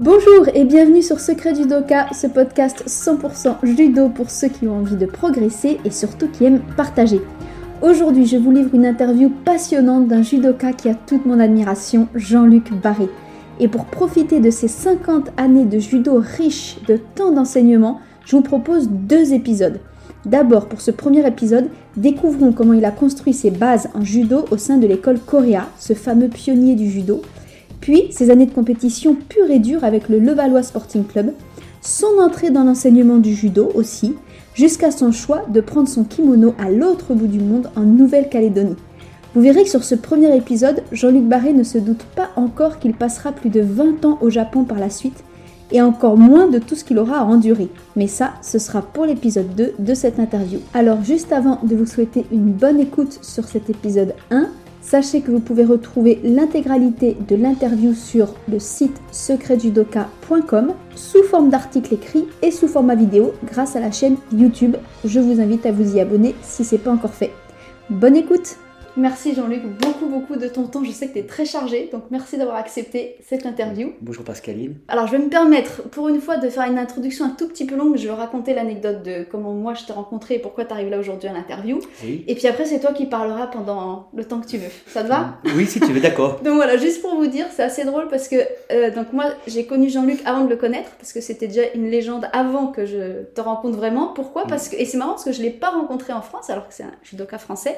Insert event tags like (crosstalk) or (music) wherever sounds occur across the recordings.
Bonjour et bienvenue sur Secret Judoka, ce podcast 100% judo pour ceux qui ont envie de progresser et surtout qui aiment partager. Aujourd'hui, je vous livre une interview passionnante d'un judoka qui a toute mon admiration, Jean-Luc Barré. Et pour profiter de ces 50 années de judo riches de tant d'enseignements, je vous propose deux épisodes. D'abord, pour ce premier épisode, découvrons comment il a construit ses bases en judo au sein de l'école Korea, ce fameux pionnier du judo, puis ses années de compétition pure et dure avec le Levallois Sporting Club, son entrée dans l'enseignement du judo aussi, jusqu'à son choix de prendre son kimono à l'autre bout du monde en Nouvelle-Calédonie. Vous verrez que sur ce premier épisode, Jean-Luc Barré ne se doute pas encore qu'il passera plus de 20 ans au Japon par la suite, et encore moins de tout ce qu'il aura à endurer. Mais ça, ce sera pour l'épisode 2 de cette interview. Alors juste avant de vous souhaiter une bonne écoute sur cet épisode 1, Sachez que vous pouvez retrouver l'intégralité de l'interview sur le site secretjudoka.com sous forme d'articles écrits et sous format vidéo grâce à la chaîne YouTube. Je vous invite à vous y abonner si ce n'est pas encore fait. Bonne écoute Merci Jean-Luc beaucoup beaucoup de ton temps. Je sais que tu es très chargé, donc merci d'avoir accepté cette interview. Bonjour Pascaline. Alors je vais me permettre pour une fois de faire une introduction un tout petit peu longue. Je vais raconter l'anecdote de comment moi je t'ai rencontré et pourquoi tu arrives là aujourd'hui à l'interview. Et puis après c'est toi qui parleras pendant le temps que tu veux. Ça te va? (laughs) Oui si tu veux, d'accord. donc voilà, juste pour vous dire, c'est assez drôle parce que euh, donc moi j'ai connu Jean-Luc avant de le connaître parce que c'était déjà une légende avant que je te rencontre vraiment. Pourquoi? Parce que et c'est marrant parce que je l'ai pas rencontré en France alors que c'est un judoka français.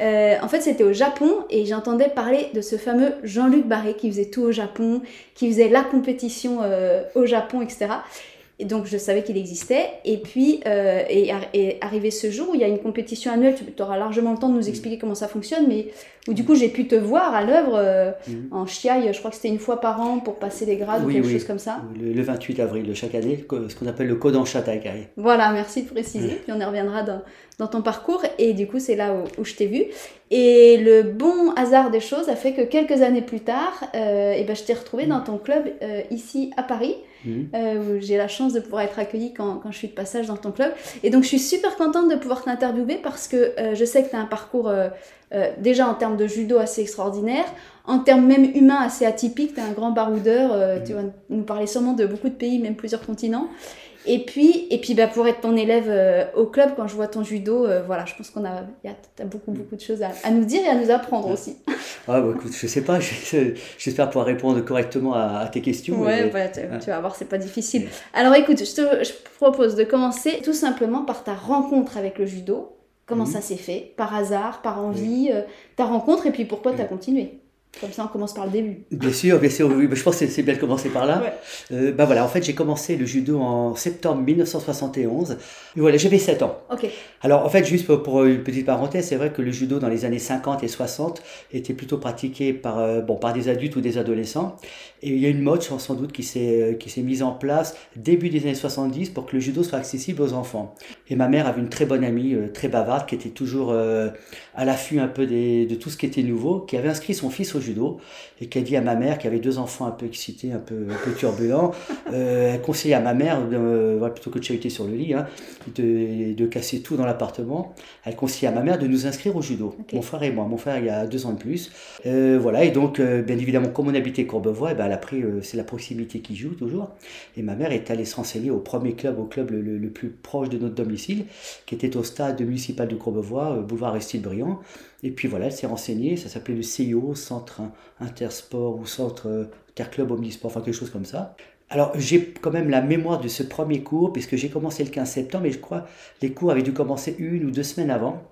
Euh, en fait, c'était au Japon et j'entendais parler de ce fameux Jean-Luc Barré qui faisait tout au Japon, qui faisait la compétition euh, au Japon, etc. Et donc je savais qu'il existait. Et puis, euh, et, arrivé ce jour où il y a une compétition annuelle, tu auras largement le temps de nous expliquer comment ça fonctionne, mais où du coup j'ai pu te voir à l'œuvre euh, mhm. en chiaille, je crois que c'était une fois par an pour passer les grades ou quelque chose comme ça. Le, 28 avril de chaque année, ce qu'on appelle le code en Chatakai. Voilà, merci de préciser. Puis on y reviendra dans, dans, ton parcours. Et du coup, c'est là où, je t'ai vu. Et le bon hasard des choses a fait que quelques années plus tard, euh, et ben, je t'ai retrouvé dans ton club euh, ici à Paris. Euh, où j'ai la chance de pouvoir être accueillie quand, quand, je suis de passage dans ton club. Et donc je suis super contente de pouvoir t'interviewer parce que euh, je sais que tu as un parcours euh, déjà en termes de judo assez extraordinaire, en termes même humains assez atypique, tu es un grand baroudeur, tu mhm. vas nous parler sûrement de beaucoup de pays, même plusieurs continents. Et puis, et puis bah, pour être ton élève euh, au club, quand je vois ton judo, euh, voilà, je pense qu'on a, y a beaucoup, mm. beaucoup de choses à, nous dire et à nous apprendre aussi. (laughs) Ah, bah, écoute, je sais pas, j'espère pouvoir répondre correctement à, tes questions. Ouais, bah, tu, vas voir, c'est pas difficile. Alors écoute, je te je propose de commencer tout simplement par ta rencontre avec le judo. Comment mm. ça s'est fait? Par hasard, par envie, euh, ta rencontre et puis pourquoi tu as continué? Comme ça, on commence par le début. Bien sûr, bien sûr. Oui, je pense que c'est bien de commencer par là. Euh, bah voilà, en fait, j'ai commencé le judo en septembre 1971. Et voilà, j'avais 7 ans. Ok. Alors, en fait, juste pour, une petite parenthèse, c'est vrai que le judo dans les années 50 et 60 était plutôt pratiqué par, euh, bon, par des adultes ou des adolescents. Et il y a une mode, sans doute, qui s'est euh, qui s'est mise en place début des années 70 pour que le judo soit accessible aux enfants. Et ma mère avait une très bonne amie, très bavarde, qui était toujours à l'affût un peu des, de tout ce qui était nouveau, qui avait inscrit son fils au judo et qui a dit à ma mère, qui avait deux enfants un peu excités, un peu, un peu turbulents, (laughs) euh, elle conseillait à ma mère, plutôt que de chahuter sur le lit, hein, de, de, casser tout dans l'appartement, elle conseillait à ma mère de nous inscrire au judo, mon frère et moi. Mon frère, il y a deux ans de plus. Euh, voilà, et donc, euh, bien évidemment, comme on habitait Courbevoie, et eh ben, a pris, c'est la proximité qui joue toujours. Et ma mère est allée se renseigner au premier club, au club le, plus proche de notre domicile, qui était au stade municipal de Courbevoie, boulevard Aristide Briand. Et puis voilà, elle s'est renseignée, ça s'appelait le CIO, Centre Intersport ou Centre Interclub Omnisport, enfin quelque chose comme ça. Alors j'ai quand même la mémoire de ce premier cours, puisque j'ai commencé le 15 septembre, et je crois les cours avaient dû commencer une ou deux semaines avant.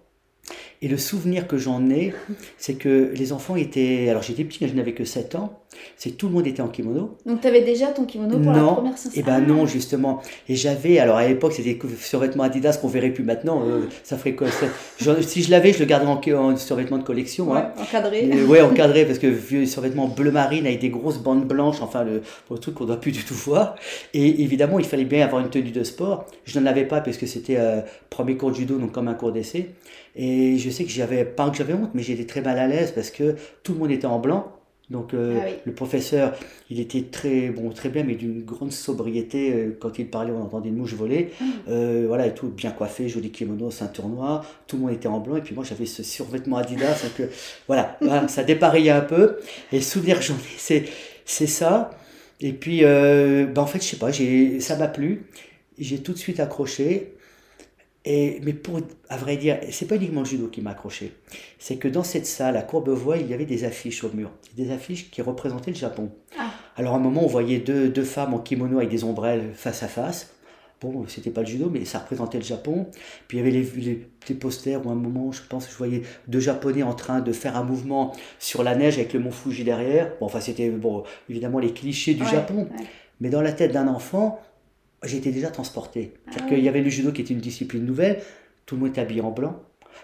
Et le souvenir que j'en ai, c'est que les enfants étaient. Alors j'étais petit, je n'avais que 7 ans. C'est tout le monde était en kimono. Donc tu avais déjà ton kimono pour la première séance Eh ben non, justement. Et j'avais, alors à l'époque c'était des survêtements Adidas qu'on verrait plus maintenant. Euh, ça ferait quoi Si je l'avais, je le garderais en, en survêtement de collection. Hein. Encadré. Oui, encadré parce que vieux survêtement bleu marine avec des grosses bandes blanches, enfin le, le truc qu'on ne doit plus du tout voir. Et évidemment, il fallait bien avoir une tenue de sport. Je n'en avais pas parce que c'était euh, premier cours de judo, donc comme un cours d'essai. Et je sais que j'avais, pas que j'avais honte, mais j'étais très mal à l'aise parce que tout le monde était en blanc. Donc euh, ah le professeur, il était très bon, très bien, mais d'une grande sobriété. Euh, quand il parlait, on entendait une mouche voler. Ah. Euh, voilà, et tout bien coiffé, joli kimono, ceinture noire. Tout le monde était en blanc, et puis moi j'avais ce survêtement Adidas. (laughs) voilà, ça dépareillait un peu. Et souvenir ai, c'est, c'est ça. Et puis, ben, en fait, je sais pas, j'ai, ça m'a plu. J'ai tout de suite accroché. Et, mais pour, à vrai dire, c'est pas uniquement le judo qui m'a accroché. C'est que dans cette salle, à Courbevoie, il y avait des affiches au mur. Des affiches qui représentaient le Japon. Ah. Alors à un moment, on voyait deux, deux femmes en kimono avec des ombrelles face à face. Bon, c'était pas le judo, mais ça représentait le Japon. Puis il y avait les, les, posters où à un moment, je pense, je voyais deux Japonais en train de faire un mouvement sur la neige avec le mont Fuji derrière. Bon, enfin, c'était bon, évidemment les clichés du Japon. Mais dans la tête d'un enfant, j'étais déjà transporté. Ah cest qu'il y avait le judo qui était une discipline nouvelle. Tout le monde était habillé en blanc.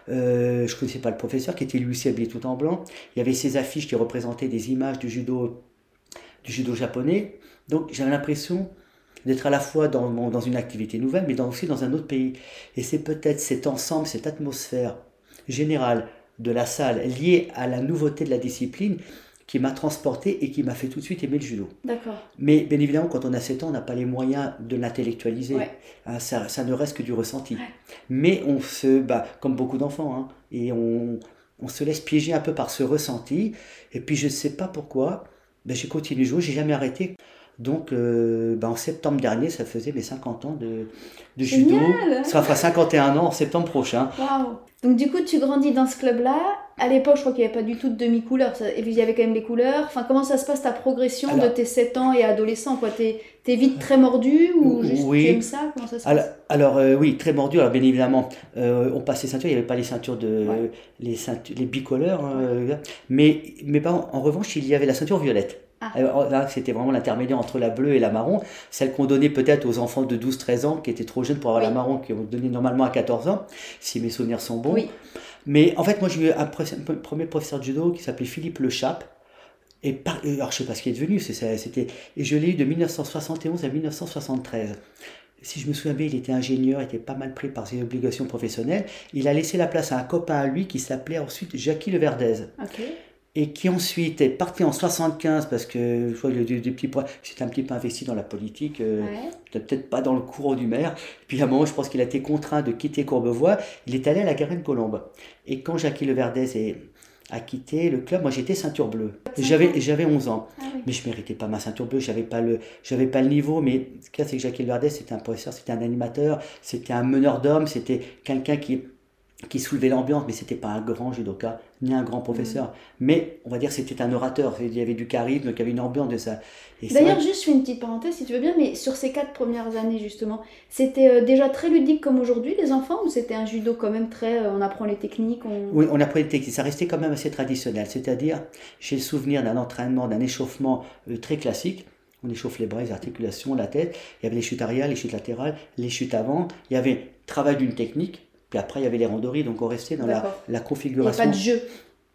Euh, je ne connaissais pas le professeur qui était lui aussi habillé tout en blanc. Il y avait ces affiches qui représentaient des images du judo, du judo japonais. Donc j'avais l'impression d'être à la fois dans, dans une activité nouvelle, mais aussi dans un autre pays. Et c'est peut-être cet ensemble, cette atmosphère générale de la salle liée à la nouveauté de la discipline qui m'a transporté et qui m'a fait tout de suite aimer le judo. D'accord. Mais bien évidemment, quand on a 7 ans, on n'a pas les moyens de l'intellectualiser. Hein, ça, ça, ne reste que du ressenti. Mais on se, bah, comme beaucoup d'enfants, hein, et on, on, se laisse piéger un peu par ce ressenti. Et puis je ne sais pas pourquoi, ben, j'ai continué de jouer, j'ai jamais arrêté. Donc, euh, ben, en septembre dernier, ça faisait mes 50 ans de, de judo. Ça fera 51 ans en septembre prochain. Waouh Donc, du coup, tu grandis dans ce club-là. À l'époque, je crois qu'il n'y avait pas du tout de demi-couleur. Et puis, il y avait quand même les couleurs. Enfin, comment ça se passe ta progression de tes 7 ans et adolescent quoi? T'es es vite très mordu ou juste oui. tu aimes ça? Comment ça se alors, alors euh, oui, très mordu. Alors, bien évidemment, euh, on passait ceintures. Il n'y avait pas les ceintures de. Les, ceintures, les bicolores. Hein, mais, mais en revanche, il y avait la ceinture violette. Ah. là, c'était vraiment l'intermédiaire entre la bleue et la marron, celle qu'on donnait peut-être aux enfants de 12-13 ans qui étaient trop jeunes pour avoir la marron, qui ont donné normalement à 14 ans, si mes souvenirs sont bons. Mais en fait, moi, j'ai eu un, premier professeur de judo qui s'appelait Philippe Le Chap. Et par, alors, je sais pas ce qui est devenu, c'était, et je l'ai eu de 1971 à 1973 si je me souviens bien, il était ingénieur, il était pas mal pris par ses obligations professionnelles. Il a laissé la place à un copain à lui qui s'appelait ensuite Jackie Le Verdez et qui ensuite est parti en 75 parce que je vois des, des petits c'est un petit peu investi dans la politique, euh, peut-être pas dans le courant du maire. Puis à un moment, je pense qu'il a été contraint de quitter Courbevoie. Il est allé à la Garenne-Colombe. Et quand Jackie Leverdez a quitté le club, moi j'étais ceinture bleue. J'avais j'avais 11 ans, ah mais je méritais pas ma ceinture bleue, j'avais pas le j'avais pas le niveau mais ce qu'il y a c'est que Jackie Leverdez c'était un professeur, c'était un animateur, c'était un meneur d'hommes, c'était quelqu'un qui qui soulevait l'ambiance, mais c'était pas un grand judoka, ni un grand professeur. Mm. Mais on va dire c'était un orateur, il y avait du charisme, donc il y avait une ambiance de ça. D'ailleurs, juste je fais une petite parenthèse si tu veux bien, mais sur ces quatre premières années justement, c'était euh, déjà très ludique comme aujourd'hui les enfants, ou c'était un judo quand même très, euh, on apprend les techniques Oui, on apprend les techniques, ça restait quand même assez traditionnel, c'est-à-dire j'ai le souvenir d'un entraînement, d'un échauffement euh, très classique. On échauffe les bras, les articulations, la tête. Il y avait les chutes arrière, les chutes latérales, les chutes avant. Il y avait travail d'une technique puis après, il y avait les randonnées, donc on restait dans la, la, configuration. Il n'y avait pas de jeu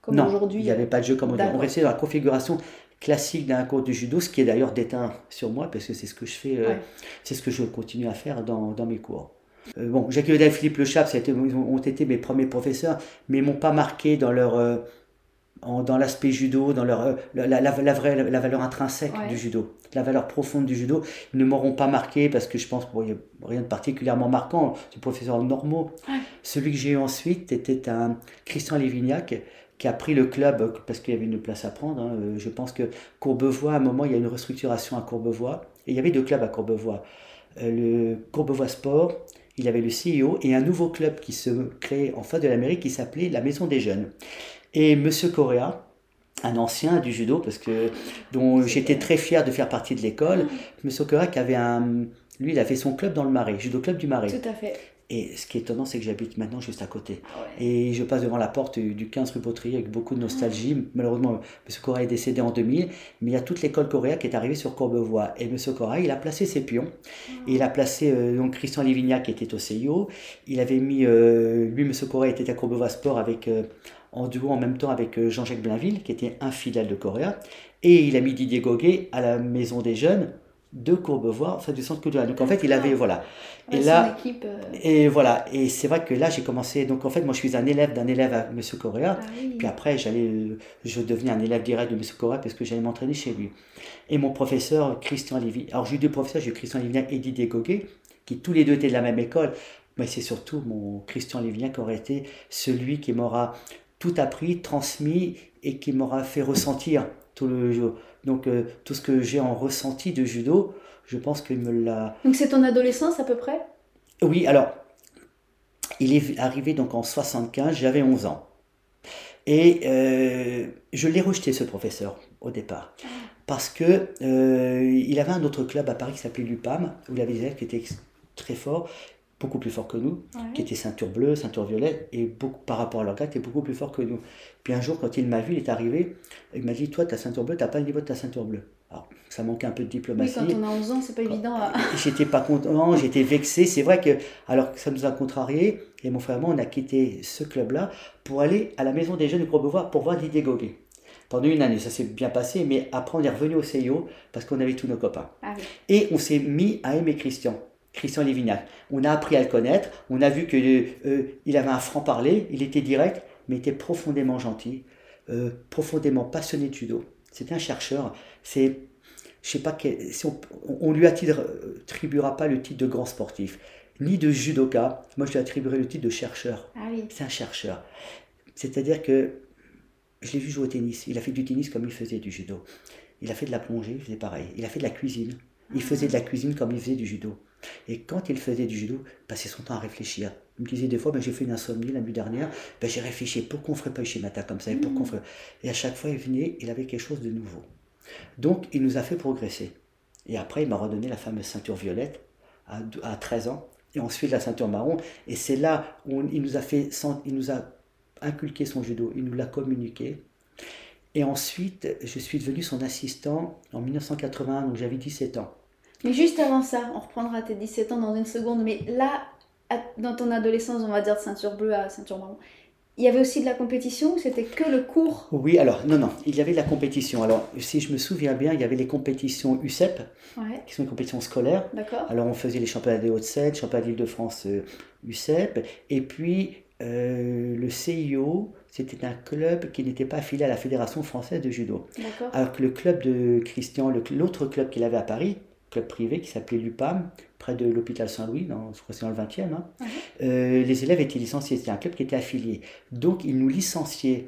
comme aujourd'hui. Il n'y avait pas de jeu comme aujourd'hui. On restait dans la configuration classique d'un cours de judo, ce qui est d'ailleurs déteint sur moi, parce que c'est ce que je fais, euh, c'est ce que je continue à faire dans, dans mes cours. Euh, bon, Jacques et Philippe Le Chap, ont été mes premiers professeurs, mais ils m'ont pas marqué dans leur. Euh, dans l'aspect judo, dans leur, la, la, la, vraie, la valeur intrinsèque du judo, la valeur profonde du judo. Ils ne m'auront pas marqué parce que je pense qu'il n'y a rien de particulièrement marquant, c'est professeur normaux. Celui que j'ai eu ensuite était un Christian Lévignac qui a pris le club parce qu'il y avait une place à prendre. Hein. Euh, je pense que Courbevoie, à un moment, il y a une restructuration à Courbevoie et il y avait deux clubs à Courbevoie. Euh, le Courbevoie Sport, il avait le CEO et un nouveau club qui se crée en face de l'Amérique qui s'appelait la Maison des Jeunes. Et Monsieur Correa, un ancien du judo, parce que dont j'étais très fier de faire partie de l'école, Monsieur Correa qui avait un, lui, il a fait son club dans le Marais, judo club du Marais. Tout à fait. Et ce qui est étonnant, c'est que j'habite maintenant juste à côté. Et je passe devant la porte du 15 rue Potrier avec beaucoup de nostalgie. Malheureusement, M. Correa est décédé en 2000, mais il y a toute l'école coréenne qui est arrivée sur Courbevoie. Et M. Correa, il a placé ses pions. Et il a placé euh, donc Christian Livignac qui était au CIO. Il avait mis, euh, lui, M. Correa était à Courbevoie Sport avec, euh, en duo en même temps avec euh, Jean-Jacques Blainville, qui était un fidèle de Correa. Et il a mis Didier Goguet à la Maison des Jeunes de Courbevoie, enfin du centre culturel. Donc en fait, il avait voilà. Et là, équipe, euh. et voilà. Et c'est vrai que là, j'ai commencé. Donc en fait, moi, je suis un élève d'un élève à Monsieur Correa. Ah Puis après, j'allais, je devenais un élève direct de Monsieur Correa parce que j'allais m'entraîner chez lui. Et mon professeur Christian Lévy. Alors j'ai eu deux professeurs, j'ai eu Christian Lévien et Didier Goguet, qui tous les deux étaient de la même école. Mais c'est surtout mon Christian Lévien qui aurait été celui qui m'aura tout appris, transmis et qui m'aura fait ressentir tout le donc tout ce que j'ai en ressenti de judo, je pense qu'il me l'a. Donc c'est ton adolescence à peu près? Oui, alors il est arrivé donc en 75, j'avais 11 ans. Et euh, je l'ai rejeté ce professeur au départ. Parce que euh, il avait un autre club à Paris qui s'appelait l'UPAM, où il avait des élèves qui étaient très forts, beaucoup plus forts que nous, qui étaient ceinture bleue, ceinture violette, et beaucoup, par rapport à leur gars, étaient beaucoup plus forts que nous. Puis un jour, quand il m'a vu, il est arrivé, il m'a dit Toi, ta ceinture bleue, tu n'as pas le niveau de ta ceinture bleue. Alors, ça manquait un peu de diplomatie. Oui, quand on a 11 ans, c'est pas évident. À... (laughs) J'étais pas content, j'étais vexé. C'est vrai que, alors que ça nous a contrariés, et mon frère et moi, on a quitté ce club-là pour aller à la maison des jeunes de Courbevoie pour voir Didier Goguet. Pendant une année, ça s'est bien passé, mais après, on est revenu au CIO parce qu'on avait tous nos copains. Ah et on s'est mis à aimer Christian. Christian Lévignac. On a appris à le connaître, on a vu qu'il euh, il avait un franc-parler, il était direct, mais il était profondément gentil, euh, profondément passionné de judo. C'était un chercheur. C'est, je sais pas, si on, lui attribuera pas le titre de grand sportif, ni de judoka. Moi, je lui attribuerai le titre de chercheur. Ah oui. C'est un chercheur. C'est-à-dire que je l'ai vu jouer au tennis. Il a fait du tennis comme il faisait du judo. Il a fait de la plongée, il faisait pareil. Il a fait de la cuisine. Il ah. faisait de la cuisine comme il faisait du judo. Et quand il faisait du judo, il passait son temps à réfléchir. Il me disait des fois, ben, j'ai fait une insomnie la nuit dernière, ben, j'ai réfléchi, pourquoi on ne ferait pas Ishimata comme ça et, pourquoi mmh. et à chaque fois, il venait, il avait quelque chose de nouveau. Donc, il nous a fait progresser. Et après, il m'a redonné la fameuse ceinture violette à, à 13 ans, et ensuite la ceinture marron. Et c'est là où il nous a fait, il nous a inculqué son judo, il nous l'a communiqué. Et ensuite, je suis devenu son assistant en 1981, donc j'avais 17 ans. Mais juste avant ça, on reprendra tes 17 ans dans une seconde, mais là, dans ton adolescence, on va dire de ceinture bleue à ceinture marron, il y avait aussi de la compétition ou c'était que le cours? Oui, alors, non, non, il y avait de la compétition. Alors, si je me souviens bien, il y avait les compétitions UCEP, qui sont les compétitions scolaires. D'accord. Alors, on faisait les championnats des Hauts-de-Seine, championnats d'Île-de-France UCEP, euh, et puis euh, le CIO, c'était un club qui n'était pas affilié à la Fédération française de judo. D'accord. Alors que le club de Christian, l'autre club qu'il avait à Paris, club privé qui s'appelait l'UPAM, près de l'hôpital Saint-Louis, dans, je crois que c'est dans le 20e. Hein. Euh, les élèves étaient licenciés, c'était un club qui était affilié. Donc il nous licenciait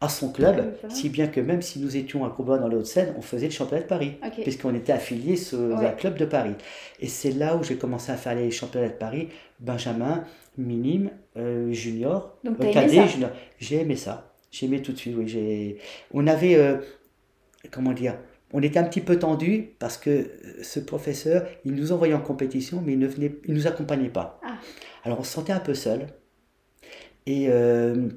à son club, si bien que même si nous étions à Courbevoie dans les Hauts-de-Seine, on faisait le championnat de Paris, puisqu'on était affilié sur un club de Paris. Et c'est là où j'ai commencé à faire les championnats de Paris, Benjamin, minime, euh, junior, Donc, euh, cadet, junior. J'ai aimé ça. J'ai aimé tout de suite, oui. On avait, comment dire, on était un petit peu tendu parce que euh, ce professeur, il nous envoyait en compétition, mais il ne venait, il nous accompagnait pas. Ah. Alors on se sentait un peu seul. Et euh,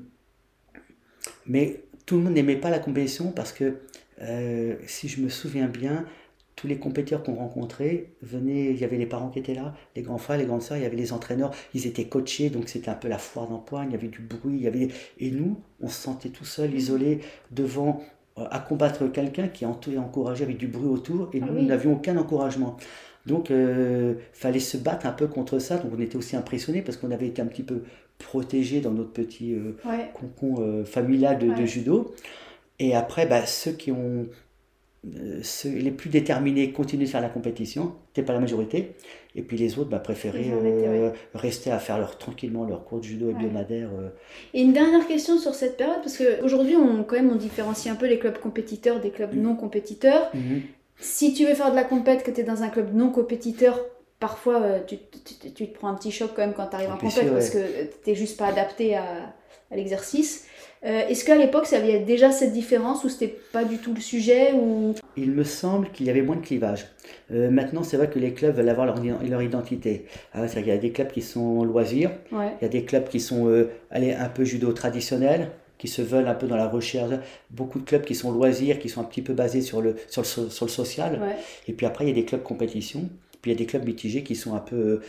mais tout le monde n'aimait pas la compétition parce que euh, si je me souviens bien, tous les compétiteurs qu'on rencontrait venaient, il y avait les parents qui étaient là, les grands frères, les grandes sœurs, il y avait les entraîneurs, ils étaient coachés, donc c'était un peu la foire d'empoigne, il y avait du bruit, il y avait... Et nous, on se sentait tout seul, isolé, devant à combattre quelqu'un qui est encouragé avec du bruit autour et ah nous, nous n'avions aucun encouragement. Donc, il euh, fallait se battre un peu contre ça. Donc, on était aussi impressionnés parce qu'on avait été un petit peu protégés dans notre petit euh, concon euh, familial de, judo. Et après, bah, ceux qui ont euh, les plus déterminés continuent de faire la compétition, c'était pas la majorité, et puis les autres bah, préféraient euh, rester à faire leur, tranquillement leur cours de judo hebdomadaire. Euh. Et une dernière question sur cette période, parce qu'aujourd'hui on, quand même on différencie un peu les clubs compétiteurs des clubs non compétiteurs. Mm-hmm. Si tu veux faire de la compète, que tu es dans un club non compétiteur, parfois tu, tu, te prends un petit choc quand même quand tu arrives en compète, parce que tu n'es juste pas adapté à, à l'exercice. Euh, est-ce qu'à l'époque, ça avait déjà cette différence ou c'était pas du tout le sujet ou... Il me semble qu'il y avait moins de clivage. Euh, maintenant, c'est vrai que les clubs veulent avoir leur, leur identité. Ah, il y a des clubs qui sont loisirs, il y a des clubs qui sont euh, allez, un peu judo traditionnel, qui se veulent un peu dans la recherche. Beaucoup de clubs qui sont loisirs, qui sont un petit peu basés sur le, sur le, sur le social. Et puis après, il y a des clubs compétition. Puis il y a des clubs mitigés qui sont un peu,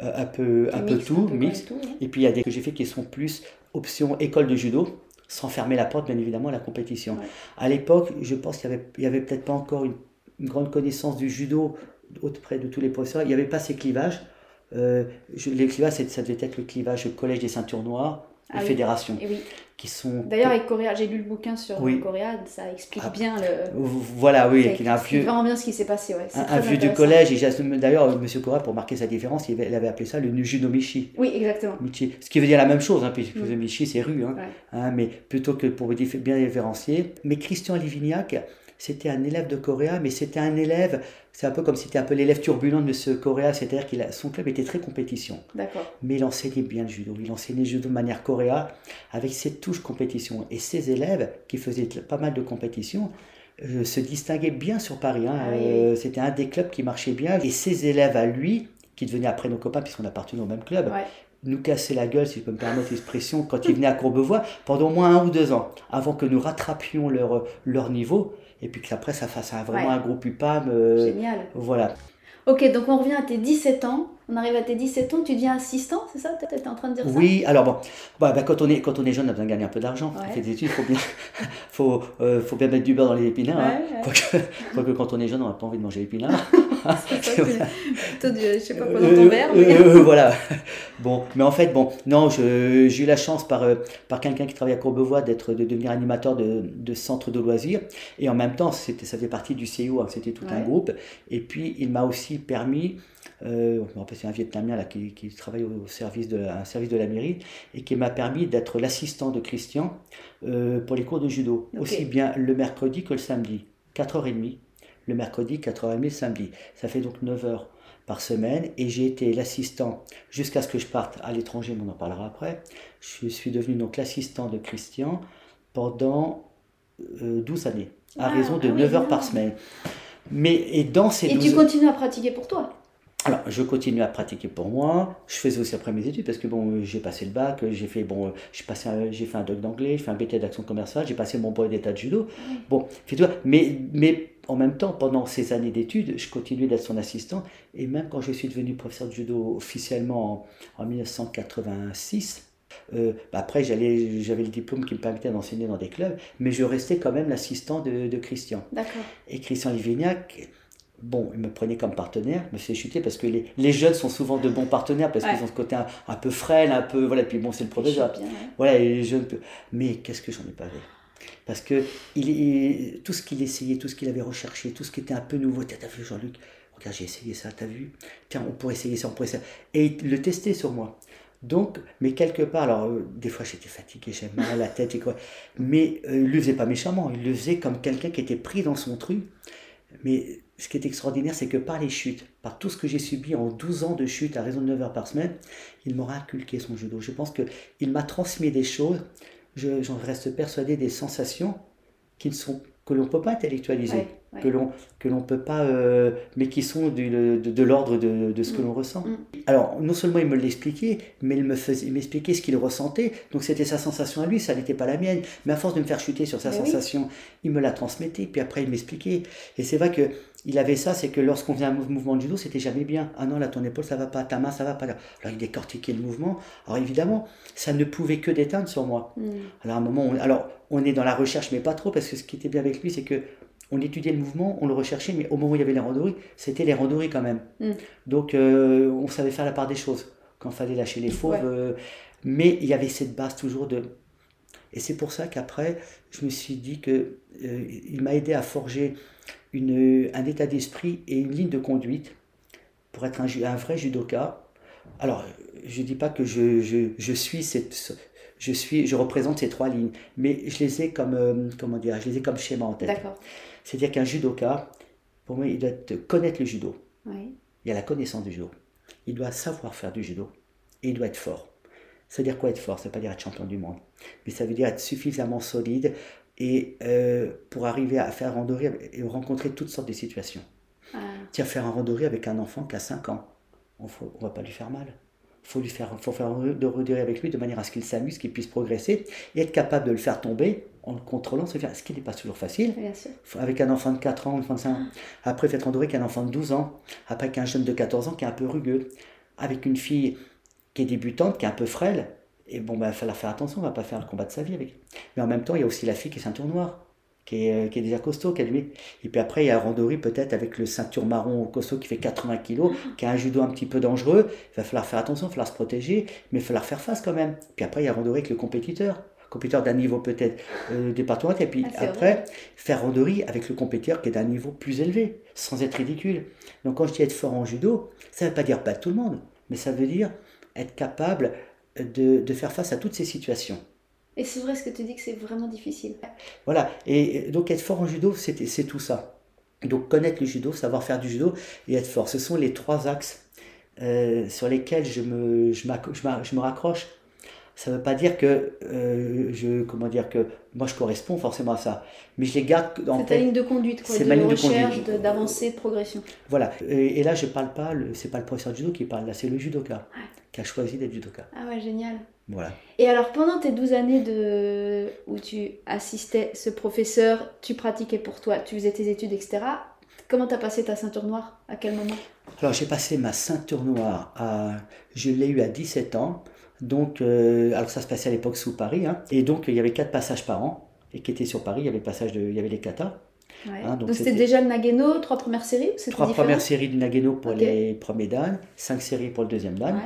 un peu, un peu tout, mix. Et puis il y a des que j'ai fait qui sont plus option école de judo sans fermer la porte, bien évidemment, à la compétition. À l'époque, je pense qu'il n'y avait, y avait peut-être pas encore une, grande connaissance du judo auprès de tous les professeurs. Il n'y avait pas ces clivages. Euh, les clivages, ça devait être le clivage collège des ceintures noires, ah les fédérations. oui qui sont. D'ailleurs, avec Coréa, j'ai lu le bouquin sur oui. ça explique ah, bien le. Voilà, oui, il a un vieux. vraiment bien ce qui s'est passé, ouais. Un, vieux du collège, et d'ailleurs, M. Coréa, pour marquer sa différence, il avait, appelé ça le Nujuno Michi. Oui, exactement. Michi. Ce qui veut dire la même chose, hein, puisque mm. Michi, c'est rue, hein, hein, mais plutôt que pour bien différencier. Mais Christian Livignac, c'était un élève de Correa, mais c'était un élève, c'est un peu comme si c'était un peu l'élève turbulent de ce Correa, c'est-à-dire que son club était très compétition. D'accord. Mais il enseignait bien le judo, il enseignait le judo de manière Correa, avec ses touches compétition. Et ses élèves, qui faisaient pas mal de compétition, euh, se distinguaient bien sur Paris. hein. Ah oui, Euh, c'était un des clubs qui marchait bien. Et ses élèves à lui, qui devenaient après nos copains, puisqu'on appartenait au même club, Ouais. nous cassaient la gueule, si je peux me permettre l'expression, quand ils venaient à Courbevoie, pendant au moins un ou deux ans, avant que nous rattrapions leur, leur niveau, et puis qu'après ça fasse un- vraiment Ouais. un groupe UPAM. euh, Génial. voilà. Ok, donc on revient à tes 17 ans. On arrive à tes 17 ans, tu deviens assistant, c'est ça Tu étais en train de dire ça? Oui, alors bon, bah, bah, quand, on est, quand on est jeune, on a besoin de gagner un peu d'argent. Ouais. On fait des études, il faut bien, (laughs) faut, euh, faut bien mettre du beurre dans les épinards. hein. Ouais. Quoique, quoique quand on est jeune, on n'a pas envie de manger épinards. (laughs) C'est ça, plutôt du, je sais pas quoi dans Euh, ton verre, mais... euh, voilà. Bon, mais en fait, bon, non, j'ai eu la chance par, euh, par quelqu'un qui travaille à Courbevoie d'être, de devenir animateur de, de centre de loisirs. Et en même temps, c'était, ça faisait partie du CIO, hein, c'était tout un groupe. Et puis, il m'a aussi permis, euh, c'est un Vietnamien là, qui, qui travaille au service de, la- un service de la mairie, et qui m'a permis d'être l'assistant de Christian euh, pour les cours de judo. Aussi bien le mercredi que le samedi. 4h30. Le mercredi, 4h30 le samedi. Ça fait donc 9 heures par semaine et j'ai été l'assistant jusqu'à ce que je parte à l'étranger, mais on en parlera après. Je suis devenu donc l'assistant de Christian pendant euh, 12 années, à Ah, raison de ah oui, 9 heures par énorme. semaine. Mais et dans ces Et 12 tu continues à pratiquer pour toi? Alors, je continue à pratiquer pour moi. Je faisais aussi après mes études parce que bon, j'ai passé le bac, j'ai fait bon, j'ai passé, un- j'ai fait un doc d'anglais, j'ai fait un BT d'action commerciale, j'ai passé mon brevet d'état de judo. Bon, fais-toi. Mais, mais en même temps, pendant ces années d'études, je continuais d'être son assistant. Et même quand je suis devenu professeur de judo officiellement en, en 1986. euh, bah après, j'allais, j'avais le diplôme qui me permettait d'enseigner dans des clubs, mais je restais quand même l'assistant de, de Christian. D'accord. Et Christian Livignac, bon, il me prenait comme partenaire, me fait chuter parce que les, les jeunes sont souvent de bons partenaires parce Ouais. qu'ils ont ce côté un, un peu frêle, un peu. Voilà, puis bon, c'est le ouais. Voilà, et les jeunes. Mais qu'est-ce que j'en ai pas fait Parce que il, il- tout ce qu'il essayait, tout ce qu'il avait recherché, tout ce qui était un peu nouveau, t'as vu Jean-Luc? Regarde, j'ai essayé ça, t'as vu? Tiens, on pourrait essayer ça, on pourrait ça. Et il le testait sur moi. Donc, mais quelque part, alors euh, des fois j'étais fatigué, j'avais mal à la tête et quoi. Mais euh, il le faisait pas méchamment, il le faisait comme quelqu'un qui était pris dans son truc. Mais ce qui est extraordinaire, c'est que par les chutes, par tout ce que j'ai subi en 12 ans de chutes à raison de 9 heures par semaine, il m'aura inculqué son judo. Je pense qu'il m'a transmis des choses, je- j'en reste persuadé, des sensations qui ne sont, que l'on ne peut pas intellectualiser, Ouais, ouais. que l'on que l'on peut pas, euh, mais qui sont du- de, de l'ordre de, de ce que Mm. l'on ressent. Mm. Alors, non seulement il me l'expliquait, mais il me faisait, m'expliquait ce qu'il ressentait. Donc, c'était sa sensation à lui, ça n'était pas la mienne. Mais à force de me faire chuter sur sa Mais oui. sensation, il me la transmettait. Puis après, il m'expliquait. Et c'est vrai que il avait ça, c'est que lorsqu'on faisait un mou- mouvement de judo, c'était jamais bien. Ah non, là, ton épaule, ça va pas, ta main, ça va pas. Alors, il décortiquait le mouvement. Alors, évidemment, ça ne pouvait que déteindre sur moi. Hmm. Alors, à un moment, on, alors, on est dans la recherche, mais pas trop, parce que ce qui était bien avec lui, c'est que on étudiait le mouvement, on le recherchait, mais au moment où il y avait les randonnées, c'était les randonnées quand même. Mm. Donc, euh, on savait faire la part des choses quand il fallait lâcher les fauves. Ouais. euh, mais il y avait cette base toujours de. Et c'est pour ça qu'après, je me suis dit que euh, il m'a aidé à forger une, un état d'esprit et une ligne de conduite pour être un, vrai judoka. Alors, je ne dis pas que je, je, je suis cette, je suis, je représente ces trois lignes, mais je les ai comme, euh, comment dire, je les ai comme schéma en tête. C'est-à-dire qu'un judoka, pour moi, il doit connaître le judo. Oui. Il y a la connaissance du judo. Il doit savoir faire du judo. Et il doit être fort. Ça veut dire quoi être fort? Ça ne veut pas dire être champion du monde. Mais ça veut dire être suffisamment solide et euh, pour arriver à faire un randonnée et rencontrer toutes sortes de situations. Ah, Tiens, faire un randonnée avec un enfant qui a 5 ans, on ne va pas lui faire mal. Il faut lui faire, faut faire de randonnée avec lui de manière à ce qu'il s'amuse, qu'il puisse progresser et être capable de le faire tomber en le contrôlant, se faire, ce qui n'est pas toujours facile bien sûr. avec un enfant de 4 ans, un enfant de 5 ans. Après, faites randonnée avec un enfant de 12 ans. Après, avec un jeune de 14 ans qui est un peu rugueux. Avec une fille qui est débutante, qui est un peu frêle. Et bon, bah, il va falloir faire attention, on va pas faire le combat de sa vie avec. Mais en même temps, il y a aussi la fille qui est ceinture noire, qui est, euh, qui est déjà costaud, qui a lui. Et puis après, il y a Randori peut-être avec le ceinture marron costaud qui fait 80 kilos, qui a un judo un petit peu dangereux. Il va falloir faire attention, il va falloir se protéger, mais il va falloir faire face quand même. Puis après, il y a Randori avec le compétiteur. Compétiteur d'un niveau peut-être euh, départemental. Et puis Ah, après, vrai. faire randonnée avec le compétiteur qui est d'un niveau plus élevé, sans être ridicule. Donc quand je dis être fort en judo, ça ne veut pas dire battre tout le monde, mais ça veut dire être capable de, de faire face à toutes ces situations. Et c'est vrai ce que tu dis que c'est vraiment difficile. Voilà, et donc être fort en judo, c'est tout ça. Donc connaître le judo, savoir faire du judo et être fort. Ce sont les trois axes euh, sur lesquels je me, je, je me raccroche. Ça ne veut pas dire que euh, je comment dire que moi je corresponds forcément à ça, mais je les garde en C'est ta ligne de conduite, quoi, de ma ligne recherche, d'avancée, de, progression. Voilà. Et, là je parle pas, c'est pas le professeur de judo qui parle, là c'est le judoka qui a choisi d'être judoka. Ah ouais, génial. Voilà. Et alors pendant tes 12 années de où tu assistais ce professeur, tu pratiquais pour toi, tu faisais tes études, etc. Comment tu as passé ta ceinture noire? À quel moment? Alors j'ai passé ma ceinture noire à... Je l'ai eu à 17 ans. Donc, euh, alors ça se passait à l'époque sous Paris. Hein. et donc il y avait quatre passages par an. Et qui étaient sur Paris, il y avait le passage de, il y avait les katas. Hein, donc c'était déjà le Nageno, trois premières séries Trois premières séries de Nageno pour les premiers dan, cinq séries pour le deuxième dan.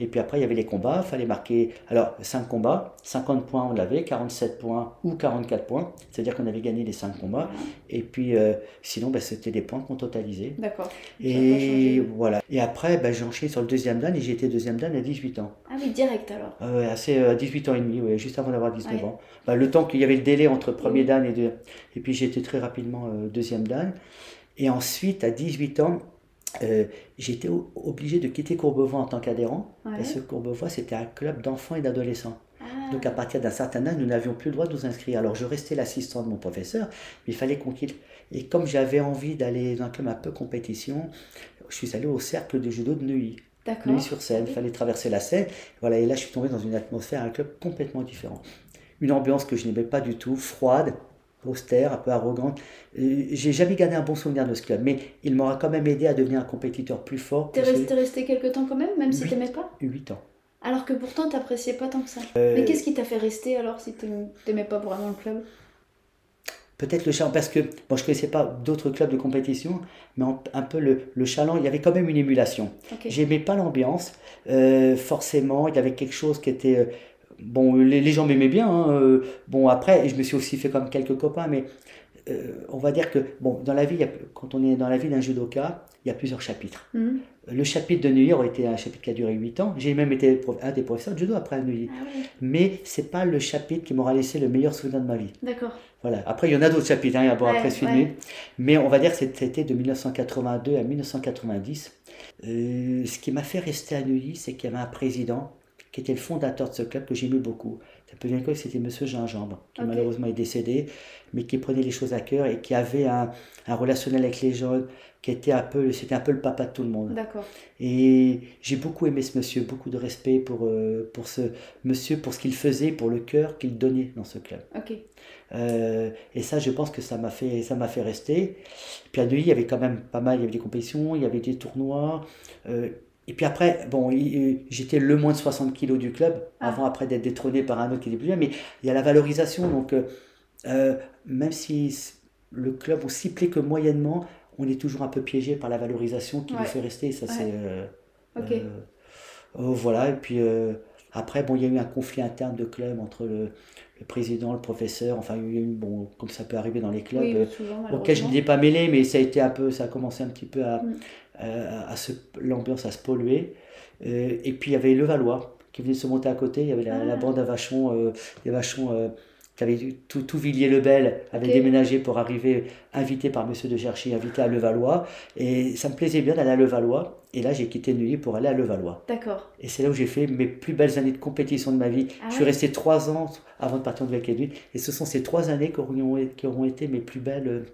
Et puis après, il y avait les combats. Il fallait marquer. Alors, 5 combats, 50 points, on l'avait, 47 points ou 44 points. C'est-à-dire qu'on avait gagné les 5 combats. Et puis, euh, sinon, ben, c'était des points qu'on totalisait. D'accord. Et voilà. Et après, ben, j'ai enchaîné sur le deuxième dan et j'ai été deuxième dan à 18 ans. Ah oui, direct alors euh, assez, à 18 ans et demi, ouais, juste avant d'avoir 19 ans. Ben, le temps qu'il y avait le délai entre premier dan et deux. Et puis, j'ai été très rapidement euh, deuxième dan. Et ensuite, à 18 ans, euh, j'étais obligé de quitter Courbevoie en tant qu'adhérent, parce que Courbevoie, c'était un club d'enfants et d'adolescents. Ah. Donc à partir d'un certain âge, nous n'avions plus le droit de nous inscrire. Alors je restais l'assistant de mon professeur, mais il fallait qu'on quitte. Et comme j'avais envie d'aller dans un club un peu compétition, je suis allé au cercle de judo de Neuilly. Neuilly sur Seine, il fallait traverser la Seine. Voilà, et là je suis tombé dans une atmosphère, un club complètement différent. Une ambiance que je n'aimais pas du tout, froide, austère, un peu arrogante. Euh, j'ai jamais gardé un bon souvenir de ce club, mais il m'aura quand même aidé à devenir un compétiteur plus fort. T'es resté, resté quelques temps quand même, même si t'aimais pas 8 ans. Alors que pourtant t'appréciais pas tant que ça. Euh, mais qu'est-ce qui t'a fait rester alors si t'aimais pas vraiment le club? Peut-être le chaland, parce que bon, je connaissais pas d'autres clubs de compétition, mais un peu le, le chaland, il y avait quand même une émulation. J'aimais pas l'ambiance, euh, forcément, il y avait quelque chose qui était bon, les, gens m'aimaient bien. Hein, euh, bon, après, je me suis aussi fait comme quelques copains, mais euh, on va dire que, bon, dans la vie, quand on est dans la vie d'un judoka, il y a plusieurs chapitres. Mhm. Le chapitre de Neuilly aurait été un chapitre qui a duré 8 ans. J'ai même été un des professeurs de judo après à Neuilly. Ah mais c'est pas le chapitre qui m'aura laissé le meilleur souvenir de ma vie. D'accord. Voilà. Après, il y en a d'autres chapitres, hein, bon, après ouais. Mais on va dire que c'était de 1982 à 1990. Euh, ce qui m'a fait rester à Neuilly, c'est qu'il y avait un président qui était le fondateur de ce club que j'aimais beaucoup. Ça peut bien que c'était Monsieur Gingembre, qui malheureusement est décédé, mais qui prenait les choses à cœur et qui avait un, un relationnel avec les gens, qui était un peu, c'était un peu le papa de tout le monde. D'accord. Et j'ai beaucoup aimé ce monsieur, beaucoup de respect pour, euh, pour ce monsieur, pour ce qu'il faisait, pour le cœur qu'il donnait dans ce club. Ok. Euh, et ça, je pense que ça m'a fait, ça m'a fait rester. Puis à Neuilly, il y avait quand même pas mal, il y avait des compétitions, il y avait des tournois. Euh, et puis après, bon, j'étais le moins de 60 kilos du club, ah. avant après d'être détrôné par un autre qui était plus vieux, mais il y a la valorisation. Donc, euh, euh, même si le club, aussi plaît que moyennement, on est toujours un peu piégé par la valorisation qui nous fait rester. Ça, c'est. Euh, ok. Oh, voilà, et puis après, bon, il y a eu un conflit interne de club entre le, président, le professeur, enfin, il y a eu, bon, comme ça peut arriver dans les clubs, auquel je n'étais pas mêlé, mais ça a été un peu, ça a commencé un petit peu à. Mm. Euh, à l'ambiance à se polluer. Euh, et puis il y avait le Valois qui venait de se monter à côté. Il y avait la, ah. bande à Vachon, euh, des Vachons qui avait tout, tout Villiers-le-Bel avait déménagé pour arriver invité par Monsieur de Cherchy, invité à Levallois. Et ça me plaisait bien d'aller à Levallois. Et là, j'ai quitté Neuilly pour aller à Levallois. D'accord. Et c'est là où j'ai fait mes plus belles années de compétition de ma vie. Ah je suis resté trois ans avant de partir de Valladolid. Et ce sont ces trois années qui auront, qui auront été mes plus belles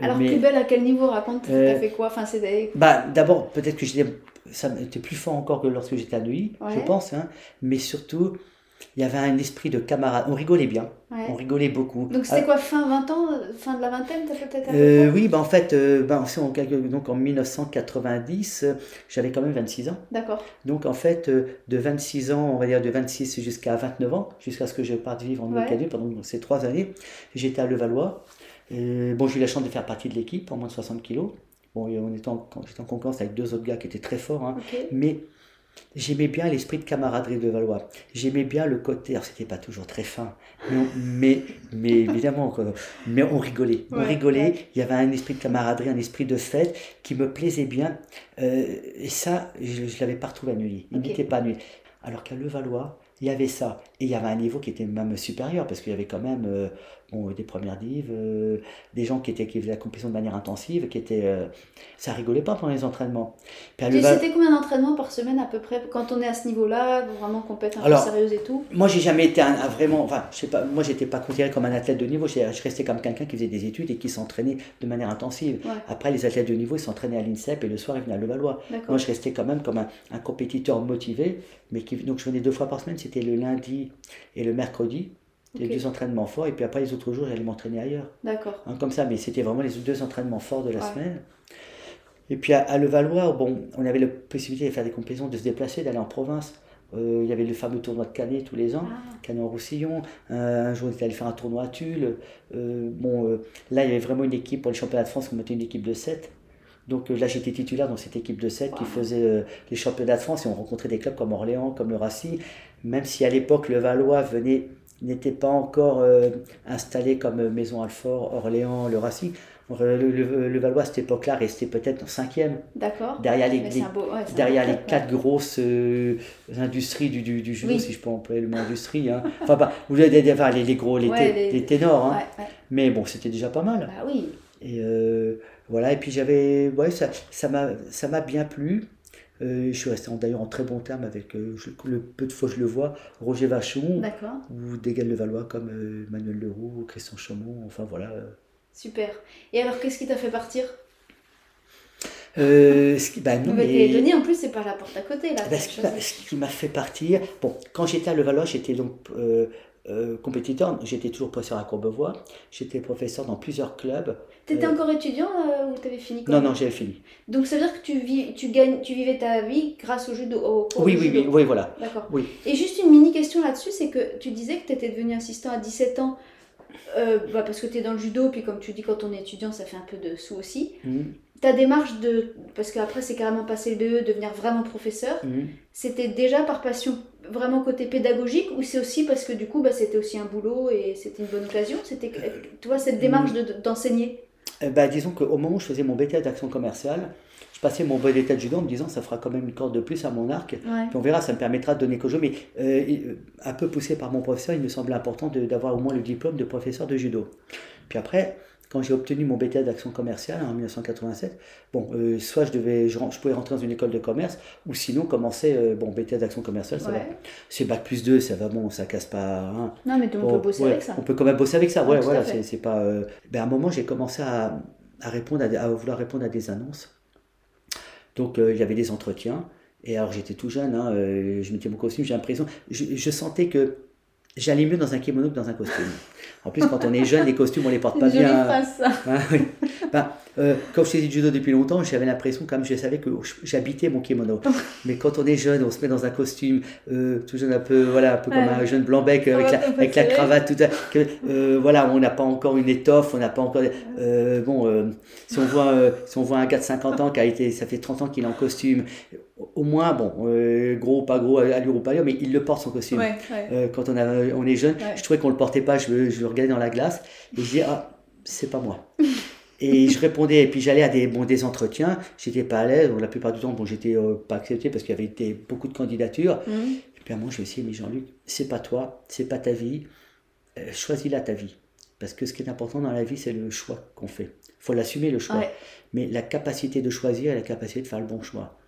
alors, plus belle à quel niveau Raconte, tu as fait quoi enfin, bah, D'abord, peut-être que j'étais, ça était plus fort encore que lorsque j'étais à Neuilly, je pense. Hein, mais surtout, il y avait un esprit de camarade. On rigolait bien, on rigolait beaucoup. Donc c'était quoi, fin 20 ans, fin de la vingtaine peut-être euh, Oui, bah en fait, euh, bah, donc en 1990, j'avais quand même 26 ans. D'accord. Donc en fait, euh, de 26 ans, on va dire de 26 jusqu'à 29 ans, jusqu'à ce que je parte vivre en Nouvelle-Calédonie pendant ces trois années, j'étais à Levallois bon, j'ai eu la chance de faire partie de l'équipe en moins de 60 kilos. Bon, on était en, j'étais en concurrence avec deux autres gars qui étaient très forts, hein. mais j'aimais bien l'esprit de camaraderie de Valois. J'aimais bien le côté, alors c'était pas toujours très fin, mais, mais, évidemment, mais on rigolait. On rigolait, il y avait un esprit de camaraderie, un esprit de fête qui me plaisait bien. Euh, et ça, je ne l'avais pas retrouvé à Neuilly. Il n'était pas nuit. Alors qu'à Levallois, il y avait ça. Et il y avait un niveau qui était même supérieur, parce qu'il y avait quand même euh, bon, des premières dives, euh, des gens qui, étaient, qui faisaient la compétition de manière intensive, qui étaient... euh, ça rigolait pas pendant les entraînements. C'était combien d'entraînements par semaine à peu près quand on est à ce niveau-là, vraiment compète un Alors, peu sérieuse et tout Moi, j'ai jamais été un, un vraiment. Enfin, je sais pas. Moi, j'étais pas considéré comme un athlète de niveau. Je, je restais comme quelqu'un qui faisait des études et qui s'entraînait de manière intensive. Ouais. Après, les athlètes de niveau, ils s'entraînaient à l'INSEP et le soir, ils venaient à Levallois. Moi, je restais quand même comme un, un compétiteur motivé, mais qui, donc je venais deux fois par semaine. C'était le lundi et le mercredi. Les Ok. deux entraînements forts. Et puis après, les autres jours, j'allais m'entraîner ailleurs. D'accord. Hein, comme ça, mais c'était vraiment les deux entraînements forts de la Ouais. semaine. Et puis à, à Levallois, bon, on avait la possibilité de faire des compétitions, de se déplacer, d'aller en province. Euh, il y avait le fameux tournoi de Canet tous les ans, Ah. Canet-en-Roussillon. Euh, un jour, on était allé faire un tournoi à Tulle. Euh, bon, là, il y avait vraiment une équipe pour les championnats de France, on mettait une équipe de 7. Donc là, j'étais titulaire dans cette équipe de 7 qui faisait les championnats de France et on rencontrait des clubs comme Orléans, comme le Racing. Même si à l'époque, le Valois venait n'était pas encore euh, installé comme euh, Maison Alfort, Orléans, le Racing. Le, le- le Valois à cette époque-là restait peut-être en cinquième, D'accord. derrière les, beau- ouais, derrière les quatre grosses euh, industries du, du, du judo, Oui. si je peux employer le mot industrie. Hein. Enfin, bah, vous avez des- enfin, les, les gros, les, Ouais, les- les ténors. Hein. Mais bon, c'était déjà pas mal. Bah oui. Et euh, voilà, et puis j'avais. Ouais, ça m'a ça m'a bien plu. Euh, je suis resté d'ailleurs en très bon terme avec euh, je- le peu de fois que je le vois, Roger Vachon, ou des gars de Levallois comme euh, Manuel Leroux, ou Christian Chaumont, enfin voilà. Super. Et alors, qu'est-ce qui t'a fait partir? Euh, ce qui, bah, non, mais- Nouvelle-Calédonie, en plus, c'est pas la porte à côté, là. Bah, ce, qui m'a, ce qui m'a fait partir, bon, quand j'étais à Levallois, j'étais donc euh, euh, compétiteur, j'étais toujours professeur à Courbevoie, j'étais professeur dans plusieurs clubs. T'étais Euh, encore étudiant euh, ou t'avais fini quand Non, non, j'avais fini. Donc ça veut dire que tu, vis, tu, gagnes, tu vivais ta vie grâce au judo au Oui, oui, judo. oui, oui, voilà. D'accord. Oui. Et juste une mini question là-dessus, c'est que tu disais que tu étais devenu assistant à 17 ans bah, parce que tu es dans le judo, puis comme tu dis, quand on est étudiant, ça fait un peu de sous aussi. Mhm, Ta démarche de. Parce qu'après, c'est carrément passer le BE, devenir vraiment professeur. mhm. C'était déjà par passion, vraiment côté pédagogique, ou c'est aussi parce que du coup, bah, c'était aussi un boulot et c'était une bonne occasion? C'était, tu vois, cette démarche de- d'enseigner? Euh, bah, disons qu'au moment où je faisais mon BTS d'action commerciale, je passais mon BTS de judo en me disant ça fera quand même une corde de plus à mon arc. Ouais. Puis on verra, ça me permettra de donner qu'au jeu. Mais euh, euh, un peu poussé par mon professeur, il me semblait important de- d'avoir au moins le diplôme de professeur de judo. Puis après, quand j'ai obtenu mon BTS d'action commerciale en 1987, bon, euh, soit je, devais, je, pouvais rentrer dans une école de commerce, ou sinon commencer, euh, bon, BTS d'action commerciale, ça va. Ouais. C'est bac plus 2, ça va, bon, ça casse pas. hein. Non, mais on Bon, peut bosser ouais, avec ça. On peut quand même bosser avec ça, ouais, voilà, c'est pas... euh, Ben, à un moment, j'ai commencé à, à répondre, à, vouloir répondre à des annonces. Donc, il y avait des entretiens, et alors j'étais tout jeune, hein, je mettais mon costume, j'ai l'impression... Je, je sentais que j'allais mieux dans un kimono que dans un costume. En plus, quand on est jeune, les costumes, on les porte pas jolie bien. phrase, ça. Hein, oui. Ben, euh, quand je faisais du judo depuis longtemps, j'avais l'impression, comme je savais que j'habitais mon kimono. (laughs) Mais quand on est jeune, on se met dans un costume, euh, tout jeune un peu, voilà, un peu comme un jeune blanc-bec euh, avec, la, avec la cravate, tout à, que, euh, voilà, on n'a pas encore une étoffe, on n'a pas encore. bon, si on voit, si on voit un gars de 50 ans qui a été, ça fait 30 ans qu'il est en costume, au moins, bon, euh, gros, pas gros, allure ou pas allure, mais il le porte son costume. Ouais, ouais. Euh, quand on, a, on est jeune, Ouais. je trouvais qu'on le portait pas, je, je le regardais dans la glace et je disais, ah, c'est pas moi. (laughs) et je répondais, et puis j'allais à des, bon, des entretiens, j'étais pas à l'aise, la plupart du temps, bon, j'étais euh, pas accepté parce qu'il y avait été beaucoup de candidatures. Mhm. Et puis à un moment, je me suis dit, mais Jean-Luc, c'est pas toi, c'est pas ta vie, euh, choisis-la ta vie. Parce que ce qui est important dans la vie, c'est le choix qu'on fait. faut l'assumer, le choix. Mais la capacité de choisir et la capacité de faire le bon choix.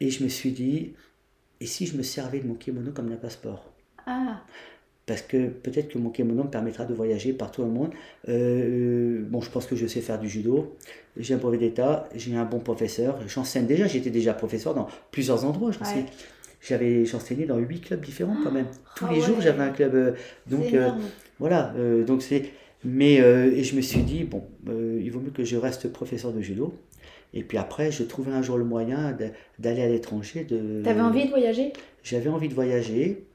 Et je me suis dit, et si je me servais de mon kimono comme d'un passeport? Ah, parce que peut-être que mon kimono me permettra de voyager partout au monde. Euh, bon, je pense que je sais faire du judo. J'ai un brevet d'état, j'ai un bon professeur. J'enseigne déjà, j'étais déjà professeur dans plusieurs endroits. J'enseigne- Ouais. J'avais j'enseignais dans huit clubs différents quand même. Tous Ah les jours, ouais. j'avais un club. euh, donc euh, voilà, donc c'est. Mais et je me suis dit bon, il vaut mieux que je reste professeur de judo. Et puis après, je trouvais un jour le moyen d'aller à l'étranger. De... T'avais envie de voyager? J'avais envie de voyager.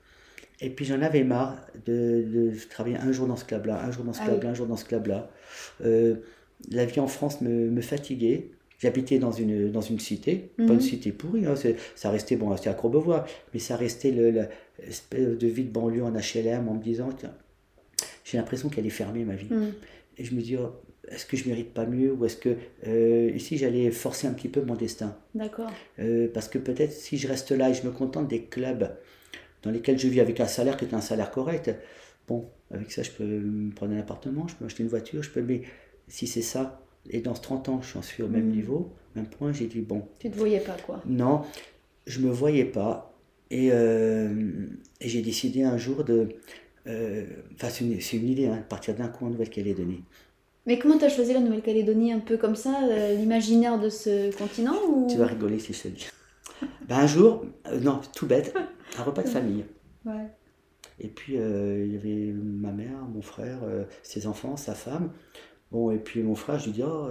Et puis j'en avais marre de, de travailler un jour dans ce club-là, un jour dans ce Ah club-là, oui. un jour dans ce club-là. Euh, la vie en France me, me fatiguait. J'habitais dans une, dans une cité, pas Mhm. une cité pourrie, hein, ça restait, bon, c'était à Courbevoie, mais ça restait le- l'espèce de vie de banlieue en HLM en me disant, tiens, j'ai l'impression qu'elle est fermée ma vie. Mhm. Et je me dis, oh, est-ce que je mérite pas mieux ou est-ce que euh, ici j'allais forcer un petit peu mon destin? D'accord. euh, parce que peut-être si je reste là et je me contente des clubs dans lesquels je vis avec un salaire qui est un salaire correct. Bon, avec ça, je peux me prendre un appartement, je peux acheter une voiture, je peux. Mais si c'est ça, et dans ce 30 ans, je suis au même Mhm. niveau, même point, j'ai dit bon, Tu te voyais pas, quoi. non, je me voyais pas. Et, euh, et j'ai décidé un jour de. euh, Enfin, c'est une, idée, hein, de partir d'un coup en Nouvelle-Calédonie. Mais comment t'as choisi la Nouvelle-Calédonie un peu comme ça, euh, l'imaginaire de ce continent ou... Tu vas rigoler si je te dis. Ben, un jour, euh, non, tout bête, un repas de famille. Ouais. Et puis, euh, il y avait ma mère, mon frère, euh, ses enfants, sa femme. Bon, et puis mon frère, je lui dis, oh,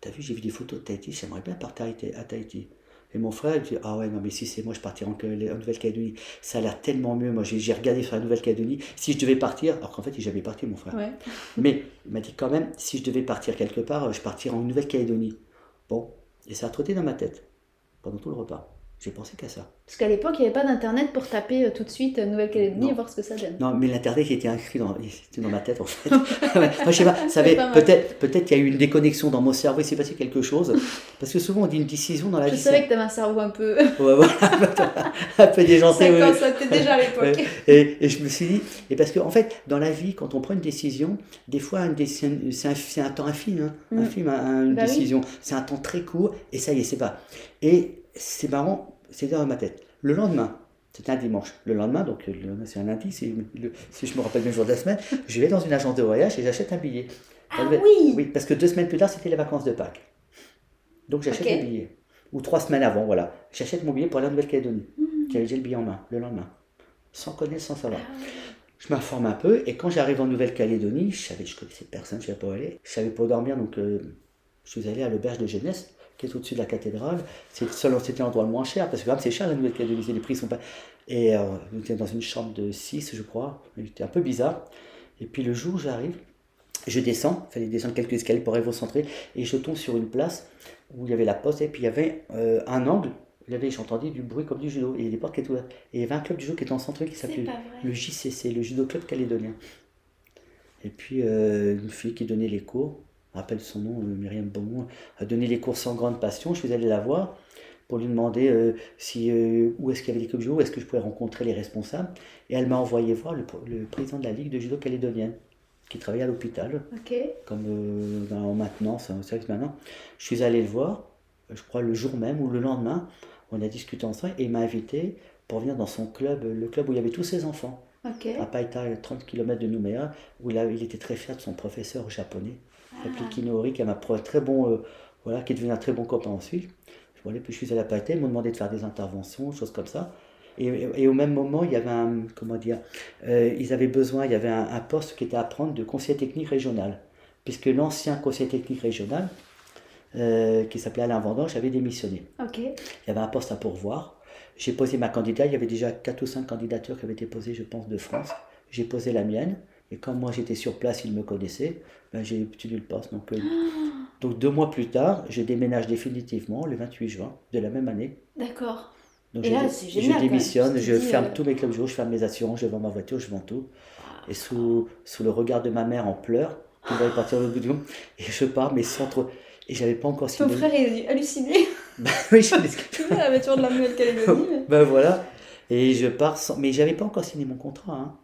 t'as vu, j'ai vu des photos de Tahiti, j'aimerais bien partir à Tahiti. Et mon frère, il dit, ah ouais, non, mais si c'est moi, je partirais en, en Nouvelle-Calédonie. Ça a l'air tellement mieux. Moi, j'ai regardé sur la Nouvelle-Calédonie. Si je devais partir, alors qu'en fait, il est jamais parti, mon frère. Ouais. Mais il m'a dit quand même, si je devais partir quelque part, je partirais en Nouvelle-Calédonie. Bon, et ça a trotté dans ma tête pendant tout le repas. J'ai pensé qu'à ça. Parce qu'à l'époque, il n'y avait pas d'internet pour taper euh, tout de suite euh, Nouvelle-Calédonie et voir ce que ça donne. Non, mais l'internet était inscrit dans, dans ma tête en fait. (laughs) (laughs) Moi, je sais pas, ça avait- pas peut-être, peut-être qu'il y a eu une déconnexion dans mon cerveau, il s'est passé quelque chose. Parce que souvent on dit une décision dans la Je vie. savais que t'avais un cerveau un peu... c'est- Ouais, voilà, (laughs) un peu déjanté. ça, oui, quand oui. ça était déjà à l'époque. Et, et je me suis dit, et parce que en fait, dans la vie, quand on prend une décision, des fois, c'est un, un- un temps infime, hein. Mm. infime, un- une Bah oui. décision. C'est un temps très court, et ça y est, c'est pas. Et c'est marrant, c'est dans ma tête. Le lendemain, c'était un dimanche. Le lendemain, donc c'est un lundi, si, le- si je me rappelle bien le jour de la semaine, (laughs) je vais dans une agence de voyage et j'achète un billet. Ah oui Oui, parce que deux semaines plus tard, c'était les vacances de Pâques. Donc j'achète Ok. le billet. Ou trois semaines avant, voilà. J'achète mon billet pour aller en Nouvelle-Calédonie. J'avais déjà le billet en main, le lendemain. Sans connaître, sans savoir. Ah. Je m'informe un peu, et quand j'arrive en Nouvelle-Calédonie, je savais, je connaissais personne, je savais pas où aller. Je savais pas où dormir, donc euh, je suis allé à l'auberge de jeunesse, qui est au-dessus de la cathédrale. C'est seul- c'était l'endroit le moins cher, parce que quand même c'est cher la Nouvelle-Calédonie, les prix sont pas. Et euh, on était dans une chambre de 6, je crois. C'était un peu bizarre. Et puis le jour où j'arrive, je descends, il fallait descendre quelques escaliers pour arriver au centre, et je tombe sur une place où il y avait la poste, et puis il y avait euh, un angle, il y avait, j'entendais du bruit comme du judo, et il y avait des portes qui étaient ouvertes. Et il y avait un club de judo qui était en centre qui s'appelait le. JCC, le Judo Club Calédonien. Et puis euh, une fille qui donnait les cours, rappelle son nom, euh, Myriam Beaumont, a donné les cours sans grande passion. Je suis allé la voir pour lui demander euh, si, euh, où est-ce qu'il y avait des clubs judo, où est-ce que je pouvais rencontrer les responsables. Et elle m'a envoyé voir le, pr- le président de la Ligue de judo calédonienne, qui travaillait à l'hôpital, comme euh, dans- en maintenance, en service maintenant. Je suis allé le voir, je crois le jour même ou le lendemain, on a discuté ensemble et il m'a invité pour venir dans son club, le club où il y avait tous ses enfants Ok. à Paita, à 30 km de Nouméa, où a- il était très fier de son professeur japonais, Ah. Kinori, qui, est un très bon, euh, voilà, qui est devenu un très bon copain ensuite. Voilà, puis je suis allé à Paita, ils m'ont demandé de faire des interventions, choses comme ça. Et, et- et au même moment, il y avait un, comment dire, euh, ils avaient besoin, il y avait un, un poste qui était à prendre de conseiller technique régional, puisque l'ancien conseiller technique régional, euh, qui s'appelait Alain Vendange, avait démissionné. Il y avait un poste à pourvoir. J'ai posé ma candidature. Il y avait déjà 4 ou 5 candidatures qui avaient été posées, je pense, de France. J'ai posé la mienne. Et comme moi j'étais sur place, ils me connaissaient, ben, j'ai obtenu le poste. Donc, euh, (gasps) donc deux mois plus tard, je déménage définitivement le 28 juin de la même année. D'accord. Donc Et je, là, c'est je génial, démissionne, je dis, ferme euh, tous mes clubs de jour, je ferme mes assurances, je vends ma voiture, je vends tout. Et sous, sous le regard de ma mère en pleurs, qui va partir au bout du monde, et je pars, mais sans trop. Et j'avais pas encore Ton signé. frère est halluciné. (laughs) Bah oui, je veux la voiture de la Nouvelle-Calédonie (laughs) Ben voilà. Et je pars sans... Mais j'avais pas encore signé mon contrat. Hein.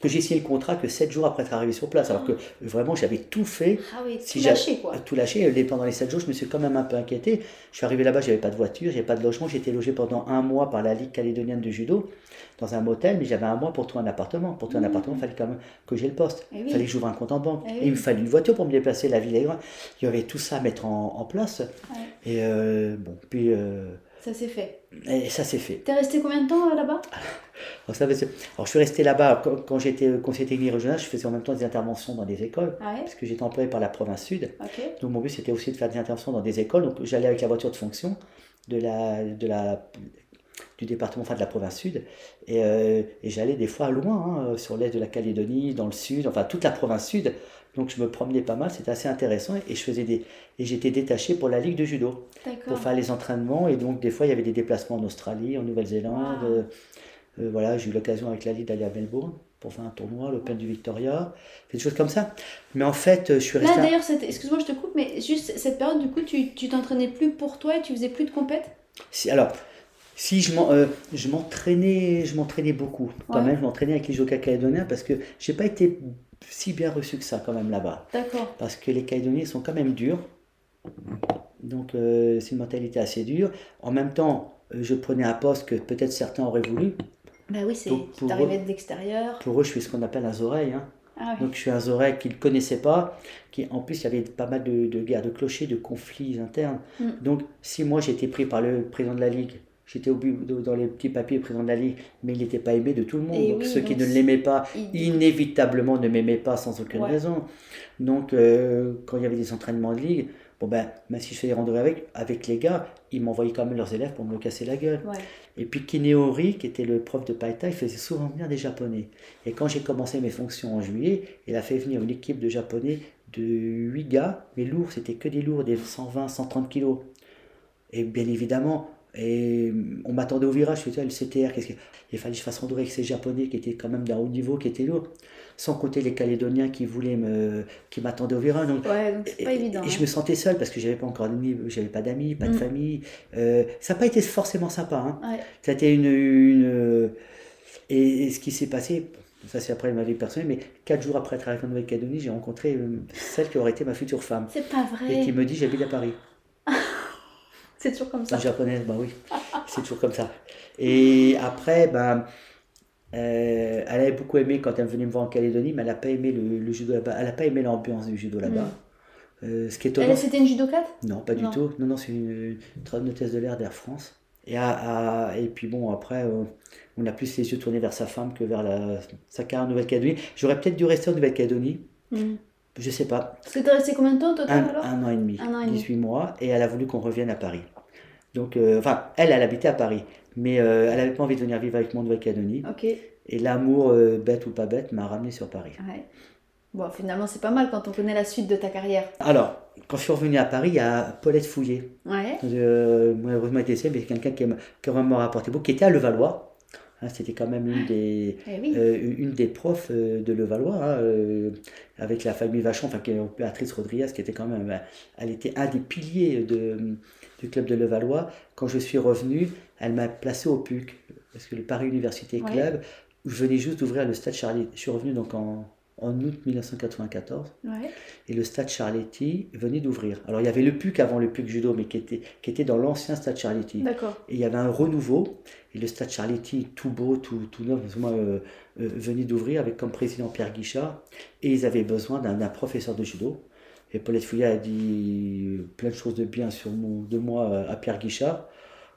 Que j'ai signé le contrat que 7 jours après être arrivé sur place. Alors que vraiment, j'avais tout fait. Ah oui, Si tout lâché quoi. Tout lâché. Et Pendant les 7 jours, je me suis quand même un peu inquiété. Je suis arrivé là-bas, j'avais pas de voiture, j'avais pas de logement. J'étais logé pendant un mois par la Ligue calédonienne de judo dans un motel, mais j'avais un mois pour trouver un appartement. Pour trouver un Mhm. appartement, il fallait quand même que j'ai le poste. Eh Il oui. fallait que j'ouvre un compte en banque. Eh Et oui. il me fallait une voiture pour me déplacer. La ville est grande. Il y avait tout ça à mettre en, en place. Ouais. Et euh, bon, puis euh, Ça s'est fait. et ça s'est fait. T'es resté combien de temps euh, là-bas? Alors, ça, c'est- alors, je suis resté là-bas quand, quand j'étais conseiller technique régional, je faisais en même temps des interventions dans des écoles, Ah ouais? parce que j'étais employé par la province sud. Donc mon but c'était aussi de faire des interventions dans des écoles. Donc j'allais avec la voiture de fonction de la, de la, du département, enfin de la province sud, et, euh, et j'allais des fois loin, hein, sur l'est de la Calédonie, dans le sud, enfin toute la province sud. Donc je me promenais pas mal, c'était assez intéressant, et je faisais des, et j'étais détaché pour la ligue de judo pour faire les entraînements. Et donc, des fois, il y avait des déplacements en Australie, en Nouvelle-Zélande. Wow. Euh, euh, voilà, j'ai eu l'occasion avec la Ligue d'aller à Melbourne pour faire un tournoi, l'Open du Victoria, des choses comme ça. Mais en fait, euh, je suis Là resté. un- d'ailleurs, cette- excuse-moi, je te coupe, mais juste cette période, du coup, tu tu t'entraînais plus pour toi et tu faisais plus de compète Si- alors, Si je m'en- euh, je m'entraînais, je m'entraînais beaucoup. Quand Ouais. même, je m'entraînais avec les judokas calédoniens parce que j'ai pas été si bien reçu que ça quand même là-bas. D'accord. Parce que les calédoniens sont quand même durs. Donc euh, c'est une mentalité assez dure. En même temps, euh, je prenais un poste que peut-être certains auraient voulu. Bah oui, c'est eux- de l'extérieur. Pour eux, je suis ce qu'on appelle un oreille. Hein. Ah oui. Donc je suis un Zorek qu'ils ne connaissaient pas, qui en plus il y avait pas mal de, de guerres de clochers, de conflits internes. Mm. Donc si moi été pris par le président de la Ligue, j'étais dans les petits papiers président de la Ligue, mais il n'était pas aimé de tout le monde. Et donc oui, ceux qui ne l'aimaient pas, Il- inévitablement ne m'aimaient pas sans aucune Ouais. raison. Donc euh, quand il y avait des entraînements de Ligue, bon ben, même si je faisais des randonnées avec, avec les gars, ils m'envoyaient quand même leurs élèves pour me casser la gueule. Ouais. Et puis Kineori, qui était le prof de Paita, il faisait souvent venir des Japonais. Et quand j'ai commencé mes fonctions en juillet, il a fait venir une équipe de Japonais de 8 gars, mais lourds, c'était que des lourds, des 120, 130 kilos. Et bien évidemment, et on m'attendait au virage, je faisais le CTR, qu'est-ce que... il fallait que je fasse randonner avec ces Japonais qui étaient quand même d'un haut niveau, qui étaient lourds. Sans compter les Calédoniens qui voulaient me... qui m'attendaient au virage. Donc, Ouais, donc c'est pas et, évident. et je hein. me sentais seul parce que j'avais pas encore d'amis, j'avais pas d'amis, pas de Mm. famille. Euh, ça n'a pas été forcément sympa. Hein. Ouais. Ça a été une. une euh, et, et ce qui s'est passé, ça c'est après ma vie personnelle, mais quatre jours après être arrivé en Nouvelle-Calédonie, j'ai rencontré euh, celle qui aurait été ma future femme. C'est pas Et qui vrai. me dit j'habite à Paris. C'est toujours comme ça. Japonaise, bah oui, (laughs) c'est toujours comme ça. Et après, ben, euh, elle avait beaucoup aimé quand elle venait me voir en Calédonie, mais elle n'a pas aimé le, le judo là-bas. Elle n'a pas aimé l'ambiance du judo là-bas. Euh, ce qui est étonnant. Elle, c'était une judokate Non, pas du tout. Non, non, c'est une, une hôtesse de l'air d'Air France. Et, à- à- et puis bon, après, euh, on a plus les yeux tournés vers sa femme que vers la, sa carrière en Nouvelle-Calédonie. J'aurais peut-être dû rester en Nouvelle-Calédonie, Hmm. Je sais pas. Parce que t'es resté combien de temps au total Un, alors? un an et demi, Un an et demi. 18 mois, et elle a voulu qu'on revienne à Paris. Donc, euh, enfin, elle, elle habitait à Paris, mais euh, elle n'avait pas envie de venir vivre avec moi en Nouvelle-Calédonie. Ok. Et l'amour, euh, bête ou pas bête, m'a ramené sur Paris. Ouais. Bon, finalement, c'est pas mal quand on connaît la suite de ta carrière. Alors, quand je suis revenu à Paris, il y a Paulette Fouillé. Ouais. Euh, moi, heureusement, elle était mais quelqu'un qui, m'a- rapporté beaucoup, qui était à Levallois. Hein, C'était quand même une des, Eh oui. euh, une des profs euh, de Levallois, hein, euh, avec la famille Vachon, enfin, Béatrice Rodriguez, qui était quand même, elle était un des piliers de, du club de Levallois. Quand je suis revenu, elle m'a placé au PUC, parce que le Paris Université Ouais. Club, où je venais juste d'ouvrir le stade Charlie. Je suis revenu donc en, en août 1994 Ouais. et le stade Charletti venait d'ouvrir. Alors il y avait le PUC avant le PUC judo, mais qui était, qui était dans l'ancien stade Charletti. Et il y avait un renouveau, et le stade Charletti, tout beau, tout, tout neuf, euh, euh, venait d'ouvrir avec comme président Pierre Guichard, et ils avaient besoin d'un professeur de judo. Et Paulette Fouillat a dit plein de choses de bien sur mon, de moi euh, à Pierre Guichard.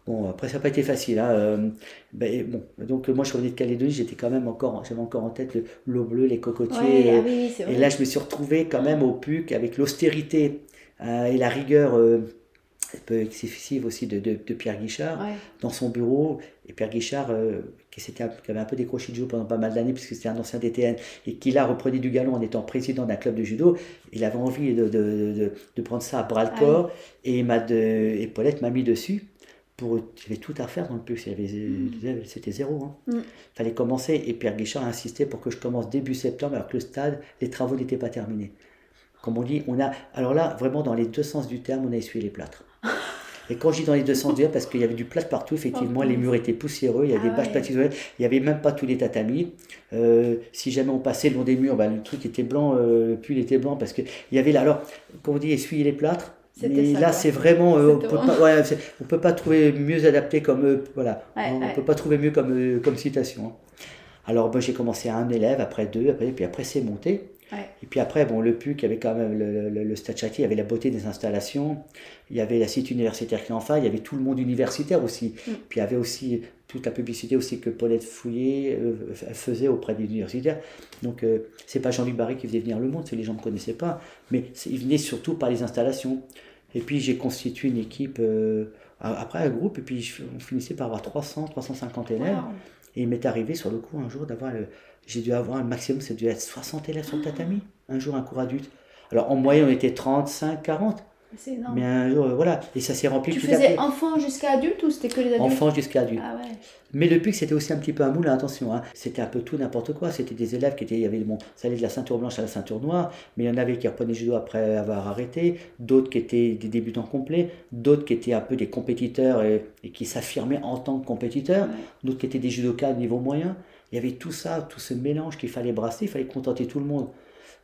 Bon, après, ça n'a pas été facile. hein, euh, ben, bon, donc, moi, je revenais de Calédonie, j'étais quand même encore, j'avais encore en tête le- l'eau bleue, les cocotiers. Ouais, euh, ah oui, et là, je me suis retrouvé quand même au PUC avec l'austérité euh, et la rigueur euh, un peu excessive aussi de, de- de Pierre Guichard Ouais. dans son bureau. Et Pierre Guichard, euh, qui, s'était avait un peu décroché de judo pendant pas mal d'années, puisque c'était un ancien DTN, et qui là reprenait du galon en étant président d'un club de judo, il avait envie de, de, prendre ça à bras le Ah corps. et, m'a et Paulette m'a mis dessus. Pour, il y avait tout à faire dans le PUC, avait- c'était zéro. Hein. Mm. fallait commencer, et Pierre Guichard a insisté pour que je commence début septembre, alors que le stade, les travaux n'étaient pas terminés. Comme on dit, on a. Alors là, vraiment, dans les deux sens du terme, on a essuyé les plâtres. (laughs) Et quand je dis dans les deux sens du terme, parce qu'il y avait du plâtre partout, effectivement, Oh, les murs étaient poussiéreux, il y avait Ah des bâches ouais. il n'y avait même pas tous les tatamis. Euh, si jamais on passait le long des murs, bah, le truc était blanc, euh, le pull était blanc, parce qu'il y avait là. Alors, quand on dit essuyer les plâtres, mais ça, là, c'est vraiment. euh, on peut pas, ouais, c'est- on peut pas trouver mieux adapté comme. euh, voilà. Ouais, on ouais. peut pas trouver mieux comme, euh, comme citation. hein. Alors, bah, j'ai commencé à un élève, après deux, après, puis après, c'est monté. Ouais. Et puis après, bon, le PUC, il y avait quand même le, le, le Stade Châtier, il y avait la beauté des installations, il y avait la cité universitaire qui est en face, il y avait tout le monde universitaire aussi. Mm. Puis il y avait aussi toute la publicité aussi que Paulette Fouillé euh, faisait auprès des universitaires. Donc euh, c'est pas Jean-Luc Barry qui faisait venir le monde, c'est les gens ne me connaissaient pas, mais il venait surtout par les installations. Et puis j'ai constitué une équipe, euh, a- après un groupe, et puis on finissait par avoir 300, 350 élèves. Wow. Et il m'est arrivé sur le coup un jour d'avoir le. J'ai dû avoir un maximum, c'est dû être 60 élèves sur le tatami, un jour un cours adulte. Alors en moyenne on était 35, 40. C'est énorme. Mais un jour, euh, voilà, et ça s'est rempli Tu à faisais enfant jusqu'à adulte ou c'était que les adultes? Enfant jusqu'à adulte. Ah ouais. Mais le PUC, c'était aussi un petit peu un moule, attention. Hein. C'était un peu tout, n'importe quoi. C'était des élèves qui étaient. Il y avait bon, ça allait de la ceinture blanche à la ceinture noire, mais il y en avait qui reprenaient judo après avoir arrêté, d'autres qui étaient des débutants complets, d'autres qui étaient un peu des compétiteurs et, et qui s'affirmaient en tant que compétiteurs, Ouais. d'autres qui étaient des judokas de niveau moyen. Il y avait tout ça, tout ce mélange qu'il fallait brasser, il fallait contenter tout le monde.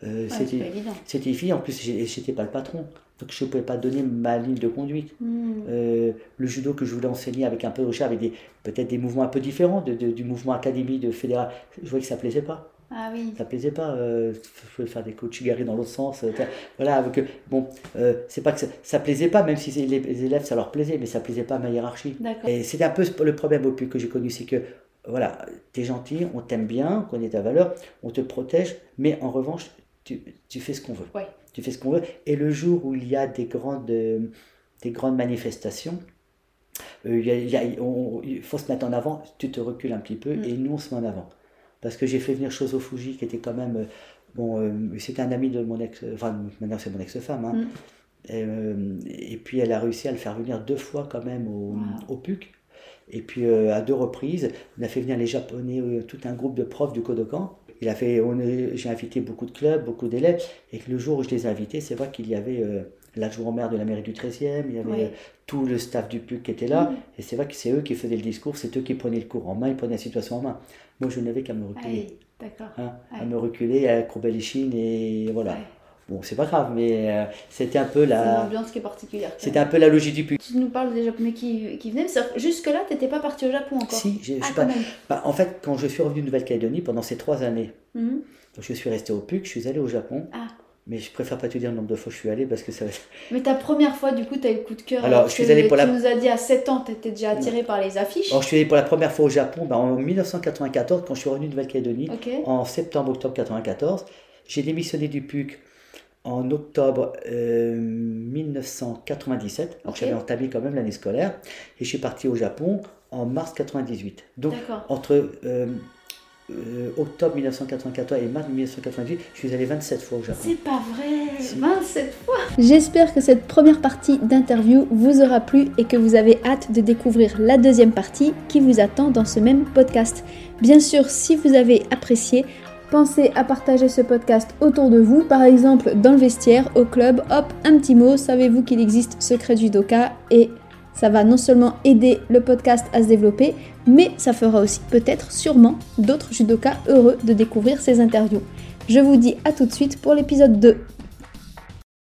Euh, Ouais, c'était c'était fille, en plus, j'étais pas le patron. Donc je ne pouvais pas donner ma ligne de conduite. Hmm. Euh, le judo que je voulais enseigner avec un peu de recherche, avec peut-être des mouvements un peu différents de, de- du mouvement académie de fédéral, je voyais que ça plaisait pas. Ah oui. Ça plaisait pas. Euh, je pouvais faire des coachigari dans l'autre sens. euh, voilà, avec, bon, euh, c'est pas que ça, ça plaisait pas, même si les, les élèves ça leur plaisait, mais ça plaisait pas à ma hiérarchie. Et c'était un peu le problème au plus que j'ai connu, c'est que voilà, t'es gentil, on t'aime bien, on connaît ta valeur, on te protège, mais en revanche, tu, tu fais ce qu'on veut. Ouais. Tu fais ce qu'on veut. Et le jour où il y a des grandes, euh, des grandes manifestations, euh, il y a- il y a- on- il faut se mettre en avant, tu te recules un petit peu, Mm. et nous on se met en avant. Parce que j'ai fait venir Shozo Fuji, qui était quand même, euh, bon, euh, c'était un ami de mon ex, enfin maintenant c'est mon ex-femme, hein. Mm. et, euh, et puis elle a réussi à le faire venir deux fois quand même au, Wow. au PUC. Et puis euh, à deux reprises, on a fait venir les Japonais, euh, tout un groupe de profs du Kodokan. Il a fait, j'ai invité beaucoup de clubs, beaucoup d'élèves, et que le jour où je les ai invités, c'est vrai qu'il y avait euh, l'adjoint maire de la mairie du 13e, il y avait euh, tout le staff du PUC qui était là, Mm. et c'est vrai que c'est eux qui faisaient le discours, c'est eux qui prenaient le cours en main, ils prenaient la situation en main. Moi, je n'avais qu'à me reculer, hein, à me reculer, à courber les chines, et voilà. Bon, c'est pas grave, mais euh, c'était un peu la, ambiance qui est particulière. c'était un peu la logique du. PUC. Tu nous parles des Japonais qui, qui venaient, mais jusque-là, t'étais pas parti au Japon encore Si, je Ah, suis pas- bah, en fait, quand je suis revenu de Nouvelle-Calédonie pendant ces trois années, Mhm. donc je suis resté au PUC, je suis allé au Japon, Ah. mais je préfère pas te dire le nombre de fois que je suis allé parce que ça. Mais ta première fois, du coup, t'as eu le coup de cœur. Alors, parce je suis allé pour tu la- nous as dit à 7 ans, t'étais déjà attiré par les affiches. Alors, je suis allé pour la première fois au Japon bah, en 1994 quand je suis revenu de Nouvelle-Calédonie, en septembre-octobre 94. J'ai démissionné du PUC en octobre euh, 1997. Alors, Ok. j'avais entamé quand même l'année scolaire et je suis parti au Japon en mars 98. Donc, D'accord. entre euh, euh, octobre 1994 et mars 1998, je suis allé 27 fois au Japon. C'est pas vrai. Si. 27 fois. J'espère que cette première partie d'interview vous aura plu et que vous avez hâte de découvrir la deuxième partie qui vous attend dans ce même podcast. Bien sûr, si vous avez apprécié, Pensez à partager ce podcast autour de vous, par exemple dans le vestiaire, au club. Hop, un petit mot. Savez-vous qu'il existe Secret Judoka Et ça va non seulement aider le podcast à se développer, mais ça fera aussi peut-être, sûrement, d'autres judokas heureux de découvrir ces interviews. Je vous dis à tout de suite pour l'épisode 2.